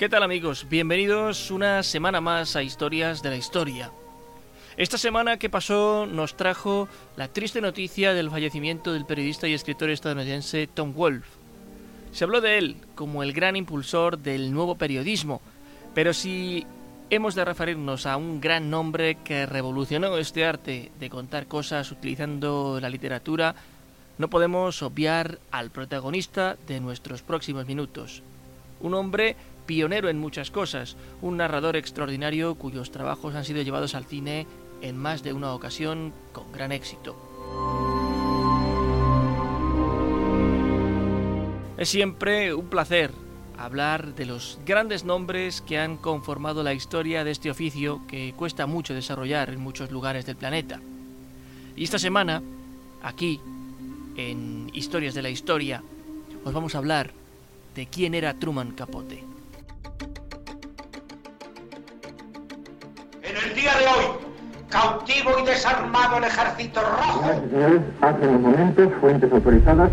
¿Qué tal amigos? Bienvenidos una semana más a Historias de la Historia. Esta semana que pasó nos trajo la triste noticia del fallecimiento del periodista y escritor estadounidense Tom Wolfe. Se habló de él como el gran impulsor del nuevo periodismo, pero si hemos de referirnos a un gran nombre que revolucionó este arte de contar cosas utilizando la literatura, no podemos obviar al protagonista de nuestros próximos minutos. Un hombre pionero en muchas cosas, un narrador extraordinario cuyos trabajos han sido llevados al cine en más de una ocasión con gran éxito. Es siempre un placer hablar de los grandes nombres que han conformado la historia de este oficio que cuesta mucho desarrollar en muchos lugares del planeta. Y esta semana, aquí, en Historias de la Historia, os vamos a hablar de quién era Truman Capote. Cautivo y desarmado el ejército rojo. Señores, hace unos momentos, fuentes autorizadas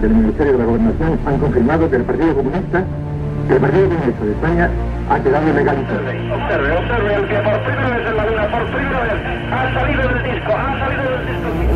del Ministerio de la Gobernación han confirmado que el Partido Comunista, que el Partido Comunista de España ha quedado legalizado. Observe, observe, el que por primera vez en la luna, por primera vez, ha salido del disco, ha salido del disco.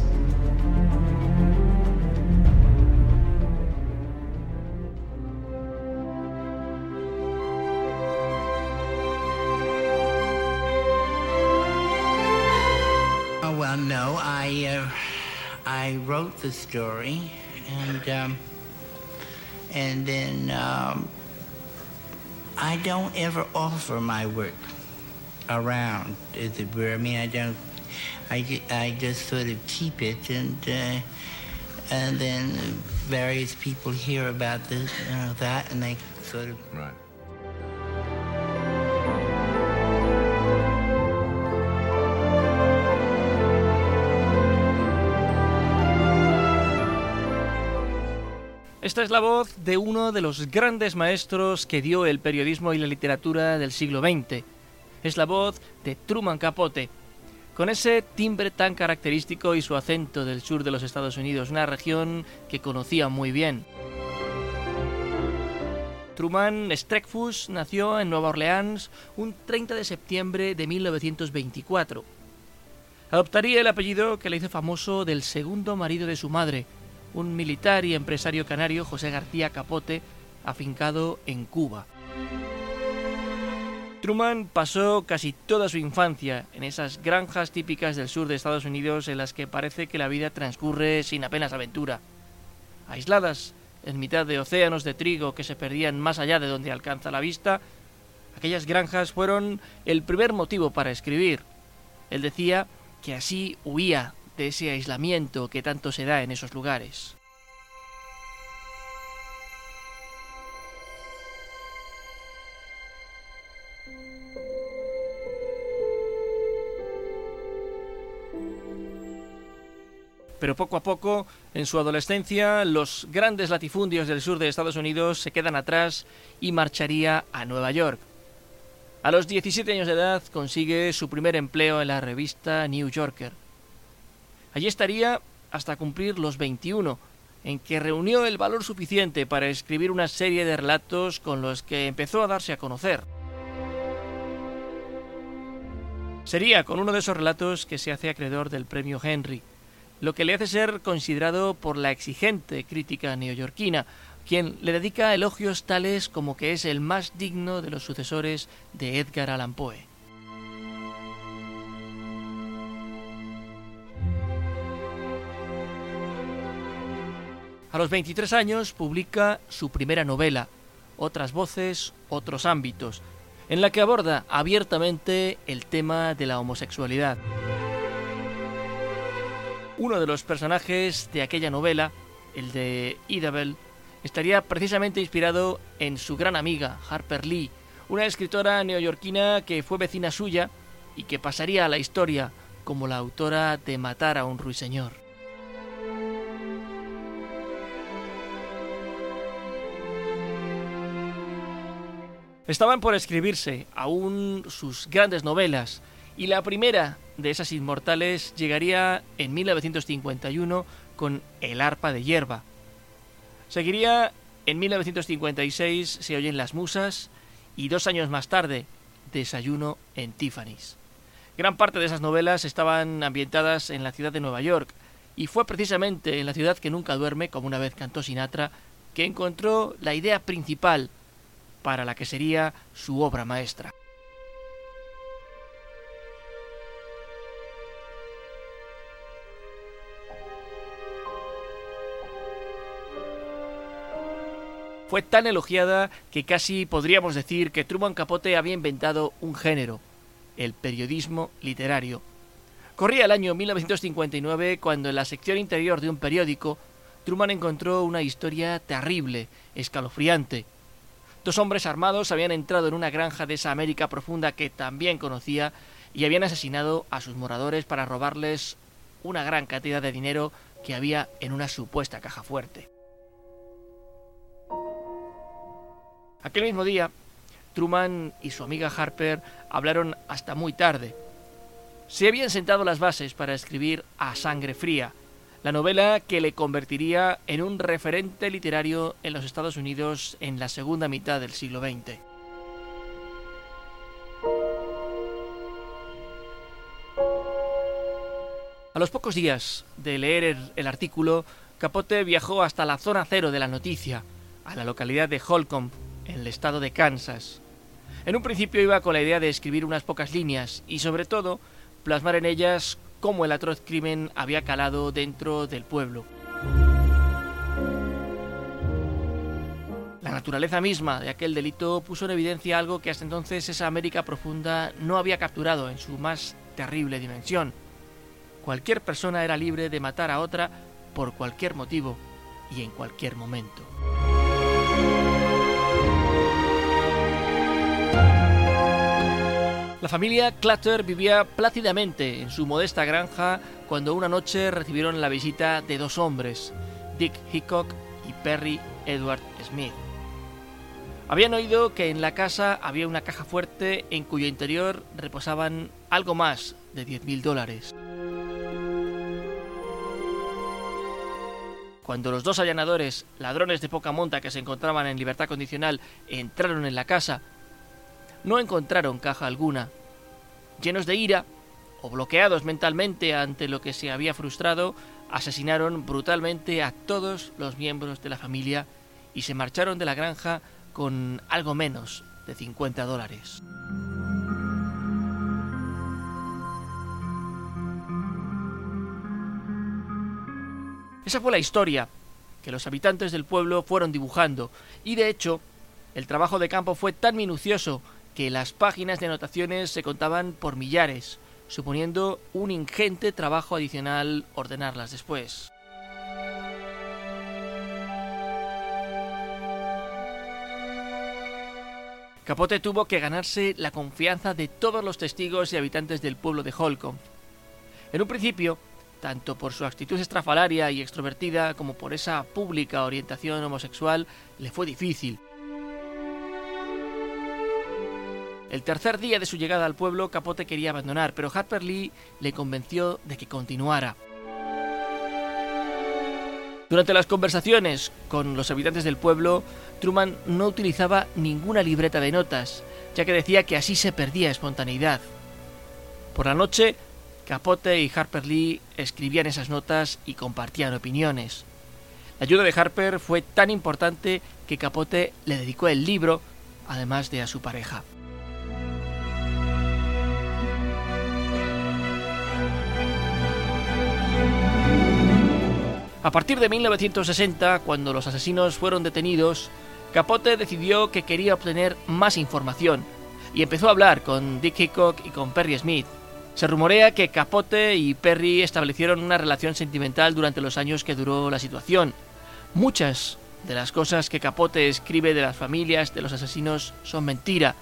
I wrote the story, and um, and then um, I don't ever offer my work around, it were. I mean, I don't. I, I just sort of keep it, and uh, and then various people hear about this, you know, that, and they sort of Right. Esta es la voz de uno de los grandes maestros que dio el periodismo y la literatura del siglo XX. Es la voz de Truman Capote. Con ese timbre tan característico y su acento del sur de los Estados Unidos, una región que conocía muy bien. Truman Streckfus nació en Nueva Orleans un 30 de septiembre de 1924. Adoptaría el apellido que le hizo famoso del segundo marido de su madre, un militar y empresario canario, José García Capote, afincado en Cuba. Truman pasó casi toda su infancia en esas granjas típicas del sur de Estados Unidos en las que parece que la vida transcurre sin apenas aventura. Aisladas, en mitad de océanos de trigo que se perdían más allá de donde alcanza la vista, aquellas granjas fueron el primer motivo para escribir. Él decía que así huía de ese aislamiento que tanto se da en esos lugares. Pero poco a poco, en su adolescencia, los grandes latifundios del sur de Estados Unidos se quedan atrás y marcharía a Nueva York. A los 17 años de edad consigue su primer empleo en la revista New Yorker. Allí estaría hasta cumplir los 21, en que reunió el valor suficiente para escribir una serie de relatos con los que empezó a darse a conocer. Sería con uno de esos relatos que se hace acreedor del premio Henry, lo que le hace ser considerado por la exigente crítica neoyorquina, quien le dedica elogios tales como que es el más digno de los sucesores de Edgar Allan Poe. A los 23 años publica su primera novela, Otras voces, otros ámbitos, en la que aborda abiertamente el tema de la homosexualidad. Uno de los personajes de aquella novela, el de Idabel, estaría precisamente inspirado en su gran amiga Harper Lee, una escritora neoyorquina que fue vecina suya y que pasaría a la historia como la autora de Matar a un ruiseñor. Estaban por escribirse aún sus grandes novelas y la primera de esas inmortales llegaría en 1951 con El arpa de hierba. Seguiría en 1956 Se oyen las musas y dos años más tarde Desayuno en Tiffany's. Gran parte de esas novelas estaban ambientadas en la ciudad de Nueva York y fue precisamente en la ciudad que nunca duerme, como una vez cantó Sinatra, que encontró la idea principal para la que sería su obra maestra. Fue tan elogiada que casi podríamos decir que Truman Capote había inventado un género, el periodismo literario. Corría el año 1959 cuando en la sección interior de un periódico Truman encontró una historia terrible, escalofriante. Dos hombres armados habían entrado en una granja de esa América profunda que también conocía y habían asesinado a sus moradores para robarles una gran cantidad de dinero que había en una supuesta caja fuerte. Aquel mismo día, Truman y su amiga Harper hablaron hasta muy tarde. Se habían sentado las bases para escribir A Sangre Fría, la novela que le convertiría en un referente literario en los Estados Unidos en la segunda mitad del siglo XX. A los pocos días de leer el, artículo, Capote viajó hasta la zona cero de la noticia, a la localidad de Holcomb, en el estado de Kansas. En un principio iba con la idea de escribir unas pocas líneas y sobre todo plasmar en ellas cómo el atroz crimen había calado dentro del pueblo. La naturaleza misma de aquel delito puso en evidencia algo que hasta entonces esa América profunda no había capturado en su más terrible dimensión. Cualquier persona era libre de matar a otra por cualquier motivo y en cualquier momento. La familia Clutter vivía plácidamente en su modesta granja cuando una noche recibieron la visita de dos hombres, Dick Hickok y Perry Edward Smith. Habían oído que en la casa había una caja fuerte en cuyo interior reposaban algo más de 10.000 dólares. Cuando los dos allanadores, ladrones de poca monta que se encontraban en libertad condicional, entraron en la casa, no encontraron caja alguna. Llenos de ira, o bloqueados mentalmente ante lo que se había frustrado, asesinaron brutalmente a todos los miembros de la familia y se marcharon de la granja con algo menos de 50 dólares. Esa fue la historia que los habitantes del pueblo fueron dibujando y de hecho el trabajo de campo fue tan minucioso que las páginas de anotaciones se contaban por millares, suponiendo un ingente trabajo adicional ordenarlas después. Capote tuvo que ganarse la confianza de todos los testigos y habitantes del pueblo de Holcomb. En un principio, tanto por su actitud estrafalaria y extrovertida como por esa pública orientación homosexual, le fue difícil, El tercer día de su llegada al pueblo, Capote quería abandonar, pero Harper Lee le convenció de que continuara. Durante las conversaciones con los habitantes del pueblo, Truman no utilizaba ninguna libreta de notas, ya que decía que así se perdía espontaneidad. Por la noche, Capote y Harper Lee escribían esas notas y compartían opiniones. La ayuda de Harper fue tan importante que Capote le dedicó el libro, además de a su pareja. A partir de 1960, cuando los asesinos fueron detenidos, Capote decidió que quería obtener más información y empezó a hablar con Dick Hickok y con Perry Smith. Se rumorea que Capote y Perry establecieron una relación sentimental durante los años que duró la situación. Muchas de las cosas que Capote escribe de las familias de los asesinos son mentira,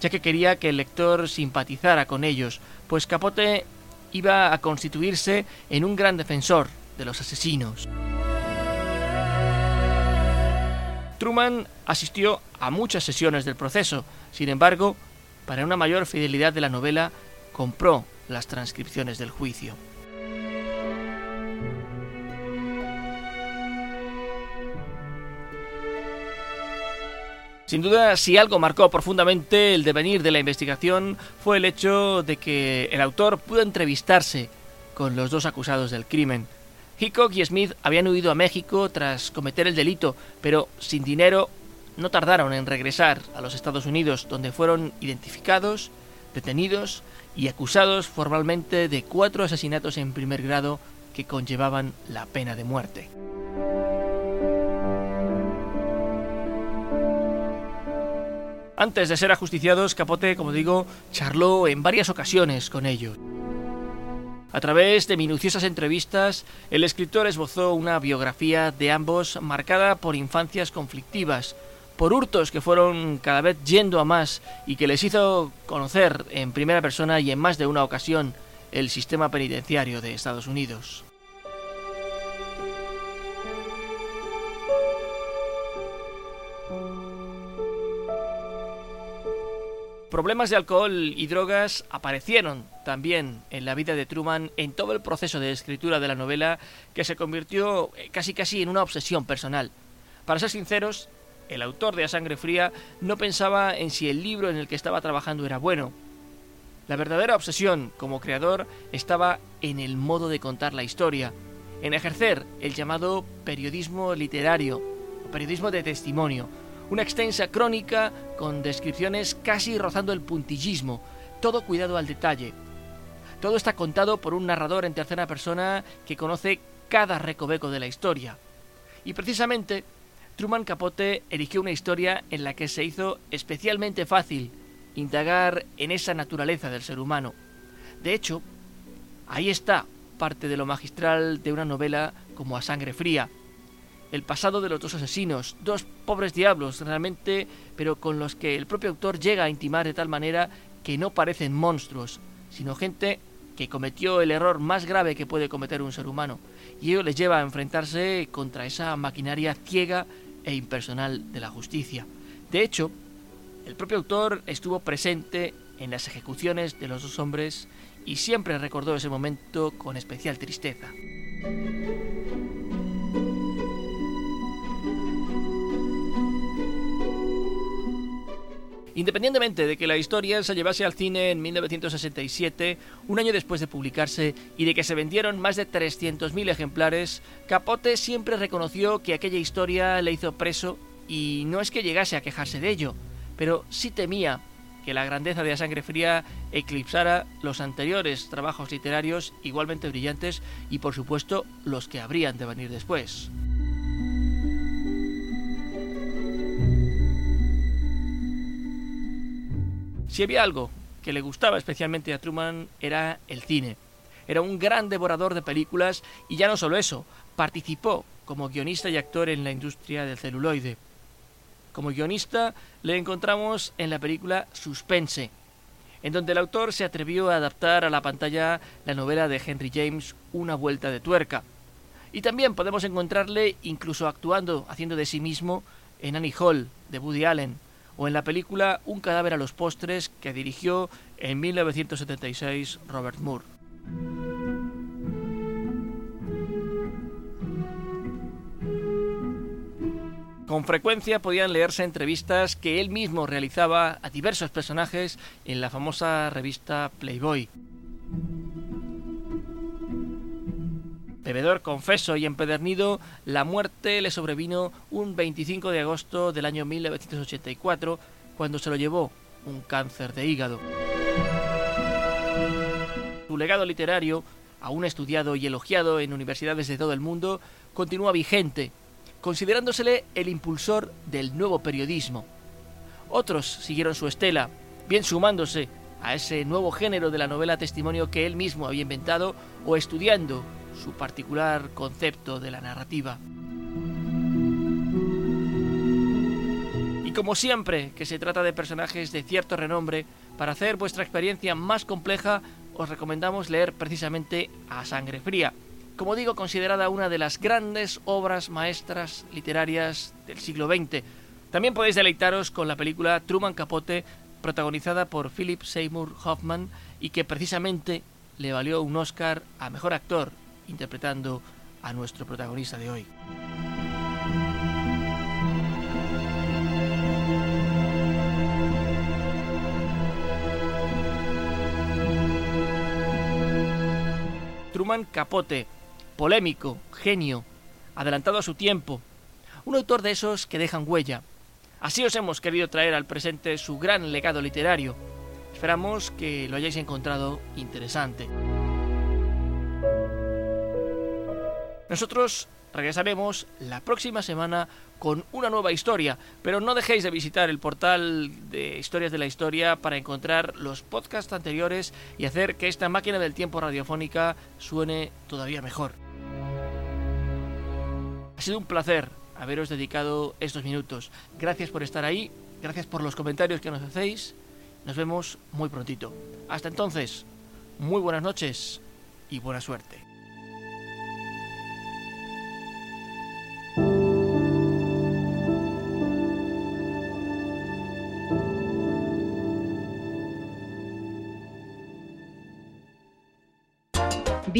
ya que quería que el lector simpatizara con ellos, pues Capote iba a constituirse en un gran defensor de los asesinos. Truman asistió a muchas sesiones del proceso, sin embargo, para una mayor fidelidad de la novela, compró las transcripciones del juicio. Sin duda, si algo marcó profundamente el devenir de la investigación fue el hecho de que el autor pudo entrevistarse con los dos acusados del crimen. Hickok y Smith habían huido a México tras cometer el delito, pero sin dinero no tardaron en regresar a los Estados Unidos, donde fueron identificados, detenidos y acusados formalmente de cuatro asesinatos en primer grado que conllevaban la pena de muerte. Antes de ser ajusticiados, Capote, como digo, charló en varias ocasiones con ellos. A través de minuciosas entrevistas, el escritor esbozó una biografía de ambos marcada por infancias conflictivas, por hurtos que fueron cada vez yendo a más y que les hizo conocer en primera persona y en más de una ocasión el sistema penitenciario de Estados Unidos. Problemas de alcohol y drogas aparecieron también en la vida de Truman en todo el proceso de escritura de la novela que se convirtió eh, casi casi en una obsesión personal. Para ser sinceros, el autor de A Sangre Fría no pensaba en si el libro en el que estaba trabajando era bueno. La verdadera obsesión como creador estaba en el modo de contar la historia, en ejercer el llamado periodismo literario, periodismo de testimonio, una extensa crónica con descripciones casi rozando el puntillismo, todo cuidado al detalle. Todo está contado por un narrador en tercera persona que conoce cada recoveco de la historia. Y precisamente, Truman Capote eligió una historia en la que se hizo especialmente fácil indagar en esa naturaleza del ser humano. De hecho, ahí está parte de lo magistral de una novela como A Sangre Fría, el pasado de los dos asesinos, dos pobres diablos realmente, pero con los que el propio autor llega a intimar de tal manera que no parecen monstruos, sino gente que cometió el error más grave que puede cometer un ser humano, y ello les lleva a enfrentarse contra esa maquinaria ciega e impersonal de la justicia. De hecho, el propio autor estuvo presente en las ejecuciones de los dos hombres y siempre recordó ese momento con especial tristeza. Independientemente de que la historia se llevase al cine en 1967, un año después de publicarse, y de que se vendieron más de 300.000 ejemplares, Capote siempre reconoció que aquella historia le hizo preso y no es que llegase a quejarse de ello, pero sí temía que la grandeza de la sangre fría eclipsara los anteriores trabajos literarios igualmente brillantes y por supuesto los que habrían de venir después. Si había algo que le gustaba especialmente a Truman era el cine. Era un gran devorador de películas y ya no solo eso, participó como guionista y actor en la industria del celuloide. Como guionista le encontramos en la película Suspense, en donde el autor se atrevió a adaptar a la pantalla la novela de Henry James Una vuelta de tuerca. Y también podemos encontrarle incluso actuando, haciendo de sí mismo, en Annie Hall, de Woody Allen, o en la película Un cadáver a los postres que dirigió en 1976 Robert Moore. Con frecuencia podían leerse entrevistas que él mismo realizaba a diversos personajes en la famosa revista Playboy. Bebedor confeso y empedernido, la muerte le sobrevino un 25 de agosto del año 1984, cuando se lo llevó un cáncer de hígado. Su legado literario, aún estudiado y elogiado en universidades de todo el mundo, continúa vigente, considerándosele el impulsor del nuevo periodismo. Otros siguieron su estela, bien sumándose a ese nuevo género de la novela testimonio que él mismo había inventado o estudiando su particular concepto de la narrativa. Y como siempre que se trata de personajes de cierto renombre, para hacer vuestra experiencia más compleja os recomendamos leer precisamente A Sangre Fría, como digo, considerada una de las grandes obras maestras literarias del siglo XX. También podéis deleitaros con la película Truman Capote, protagonizada por Philip Seymour Hoffman y que precisamente le valió un Oscar a Mejor Actor, interpretando a nuestro protagonista de hoy. Truman Capote, polémico, genio, adelantado a su tiempo, un autor de esos que dejan huella. Así os hemos querido traer al presente su gran legado literario. Esperamos que lo hayáis encontrado interesante. Nosotros regresaremos la próxima semana con una nueva historia, pero no dejéis de visitar el portal de Historias de la Historia para encontrar los podcasts anteriores y hacer que esta máquina del tiempo radiofónica suene todavía mejor. Ha sido un placer haberos dedicado estos minutos. Gracias por estar ahí, gracias por los comentarios que nos hacéis. Nos vemos muy prontito. Hasta entonces, muy buenas noches y buena suerte.